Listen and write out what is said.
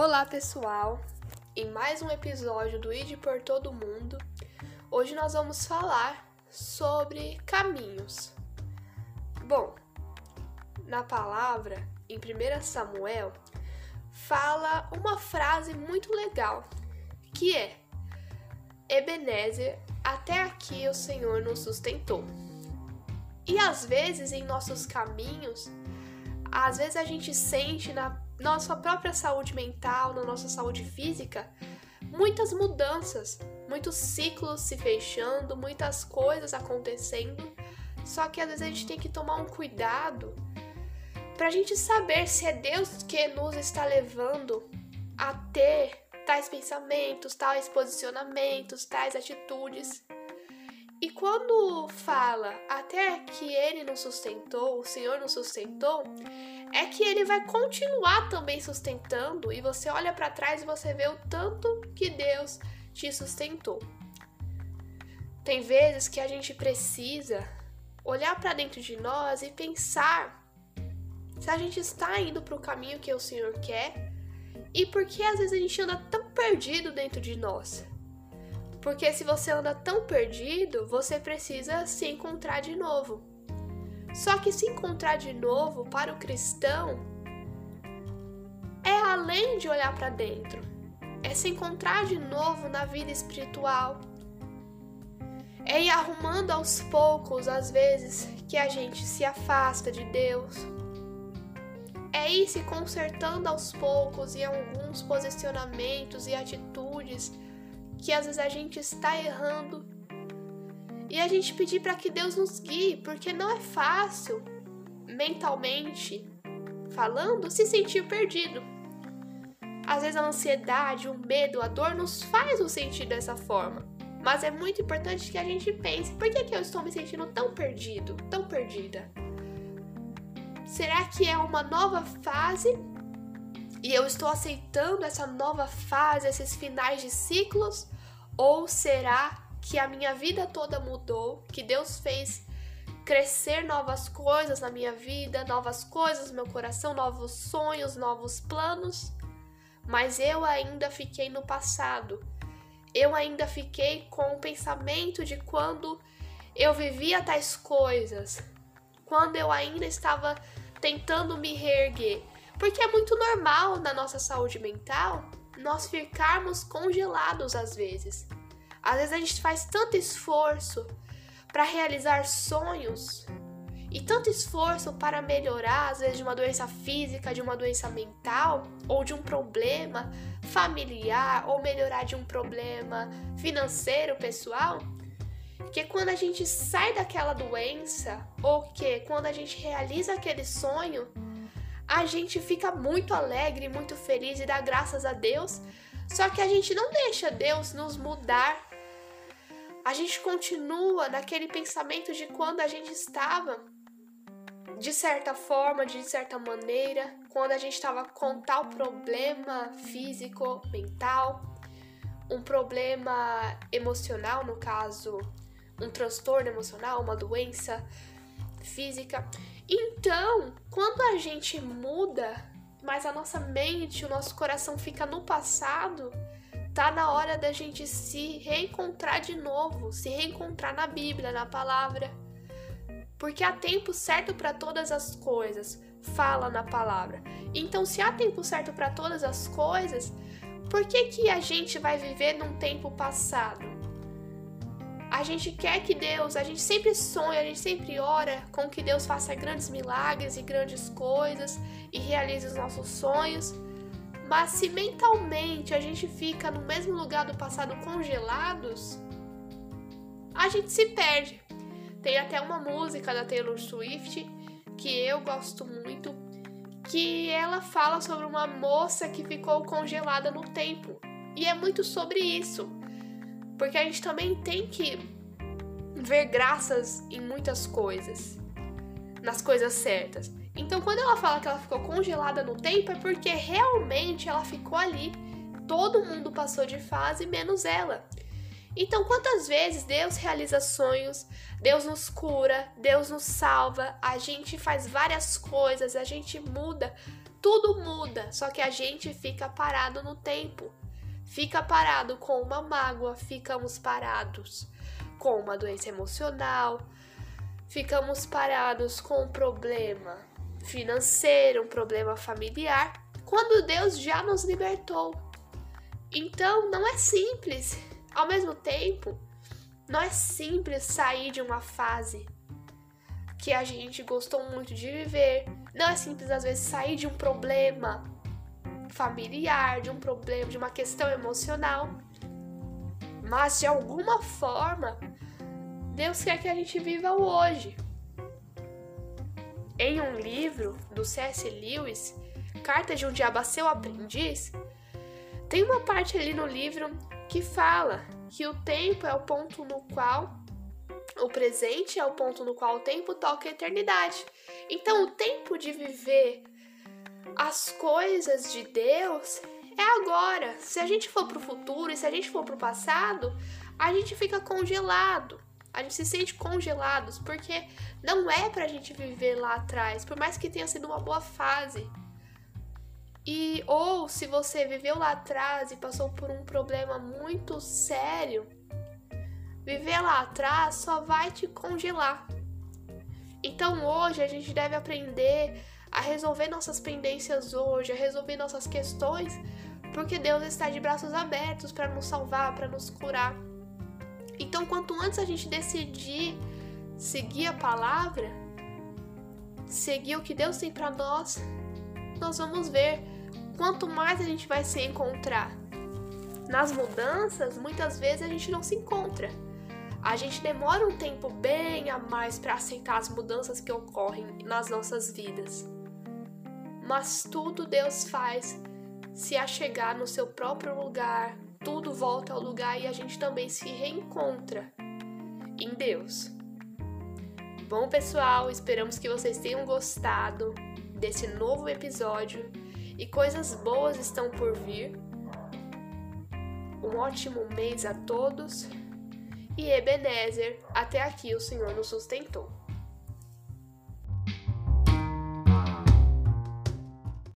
Olá, pessoal! Em mais um episódio do ID por Todo Mundo, hoje nós vamos falar sobre caminhos. Bom, na palavra, em 1 Samuel, fala uma frase muito legal, que é: Ebenezer, até aqui o Senhor nos sustentou. E às vezes em nossos caminhos, às vezes a gente sente na nossa própria saúde mental, na nossa saúde física, muitas mudanças, muitos ciclos se fechando, muitas coisas acontecendo. Só que às vezes a gente tem que tomar um cuidado para a gente saber se é Deus que nos está levando a ter tais pensamentos, tais posicionamentos, tais atitudes. E quando fala até que ele nos sustentou, o Senhor nos sustentou, é que ele vai continuar também sustentando e você olha para trás e você vê o tanto que Deus te sustentou. Tem vezes que a gente precisa olhar para dentro de nós e pensar se a gente está indo para o caminho que o Senhor quer e por que às vezes a gente anda tão perdido dentro de nós. Porque se você anda tão perdido, você precisa se encontrar de novo. Só que se encontrar de novo para o cristão é além de olhar para dentro, é se encontrar de novo na vida espiritual. É ir arrumando aos poucos as vezes que a gente se afasta de Deus. É ir se consertando aos poucos em alguns posicionamentos e atitudes que às vezes a gente está errando e a gente pedir para que Deus nos guie, porque não é fácil, mentalmente falando, se sentir perdido. Às vezes a ansiedade, o medo, a dor nos faz nos sentir dessa forma. Mas é muito importante que a gente pense: por que, que eu estou me sentindo tão perdido, tão perdida? Será que é uma nova fase e eu estou aceitando essa nova fase, esses finais de ciclos? Ou será que a minha vida toda mudou, que Deus fez crescer novas coisas na minha vida, novas coisas no meu coração, novos sonhos, novos planos, mas eu ainda fiquei no passado. Eu ainda fiquei com o pensamento de quando eu vivia tais coisas, quando eu ainda estava tentando me reerguer. Porque é muito normal na nossa saúde mental nós ficarmos congelados às vezes. Às vezes a gente faz tanto esforço para realizar sonhos e tanto esforço para melhorar, às vezes, de uma doença física, de uma doença mental, ou de um problema familiar, ou melhorar de um problema financeiro, pessoal, que quando a gente sai daquela doença, ou que quando a gente realiza aquele sonho, a gente fica muito alegre, muito feliz e dá graças a Deus. Só que a gente não deixa Deus nos mudar a gente continua naquele pensamento de quando a gente estava de certa forma, de certa maneira, quando a gente estava com tal problema físico, mental, um problema emocional, no caso, um transtorno emocional, uma doença física. Então, quando a gente muda, mas a nossa mente, o nosso coração fica no passado, tá na hora da gente se reencontrar de novo, se reencontrar na Bíblia, na palavra. Porque há tempo certo para todas as coisas, fala na palavra. Então, se há tempo certo para todas as coisas, por que que a gente vai viver num tempo passado? A gente quer que Deus, a gente sempre sonha, a gente sempre ora com que Deus faça grandes milagres e grandes coisas e realize os nossos sonhos. Mas se mentalmente a gente fica no mesmo lugar do passado congelados, a gente se perde. Tem até uma música da Taylor Swift que eu gosto muito, que ela fala sobre uma moça que ficou congelada no tempo. E é muito sobre isso. Porque a gente também tem que ver graças em muitas coisas, nas coisas certas. Então, quando ela fala que ela ficou congelada no tempo, é porque realmente ela ficou ali. Todo mundo passou de fase, menos ela. Então, quantas vezes Deus realiza sonhos, Deus nos cura, Deus nos salva, a gente faz várias coisas, a gente muda, tudo muda, só que a gente fica parado no tempo. Fica parado com uma mágoa, ficamos parados com uma doença emocional, ficamos parados com um problema financeiro, um problema familiar, quando Deus já nos libertou. Então, não é simples ao mesmo tempo, não é simples sair de uma fase que a gente gostou muito de viver. Não é simples, às vezes, sair de um problema familiar, de um problema, de uma questão emocional. Mas, de alguma forma, Deus quer que a gente viva o hoje. Em um livro do C.S. Lewis, Carta de um Diabo a Seu Aprendiz, tem uma parte ali no livro que fala que o tempo é o ponto no qual o presente é o ponto no qual o tempo toca a eternidade. Então, o tempo de viver as coisas de Deus é agora. Se a gente for para o futuro e se a gente for para o passado, a gente fica congelado. A gente se sente congelados porque não é para a gente viver lá atrás, por mais que tenha sido uma boa fase. E ou se você viveu lá atrás e passou por um problema muito sério, viver lá atrás só vai te congelar. Então hoje a gente deve aprender a resolver nossas pendências hoje, a resolver nossas questões, porque Deus está de braços abertos para nos salvar, para nos curar. Então, quanto antes a gente decidir seguir a palavra, seguir o que Deus tem para nós, nós vamos ver quanto mais a gente vai se encontrar. Nas mudanças, muitas vezes a gente não se encontra. A gente demora um tempo bem a mais para aceitar as mudanças que ocorrem nas nossas vidas. Mas tudo Deus faz se achegar no seu próprio lugar, tudo volta ao lugar e a gente também se reencontra em Deus. Bom, pessoal, esperamos que vocês tenham gostado desse novo episódio e coisas boas estão por vir. Um ótimo mês a todos e Ebenezer, até aqui o Senhor nos sustentou.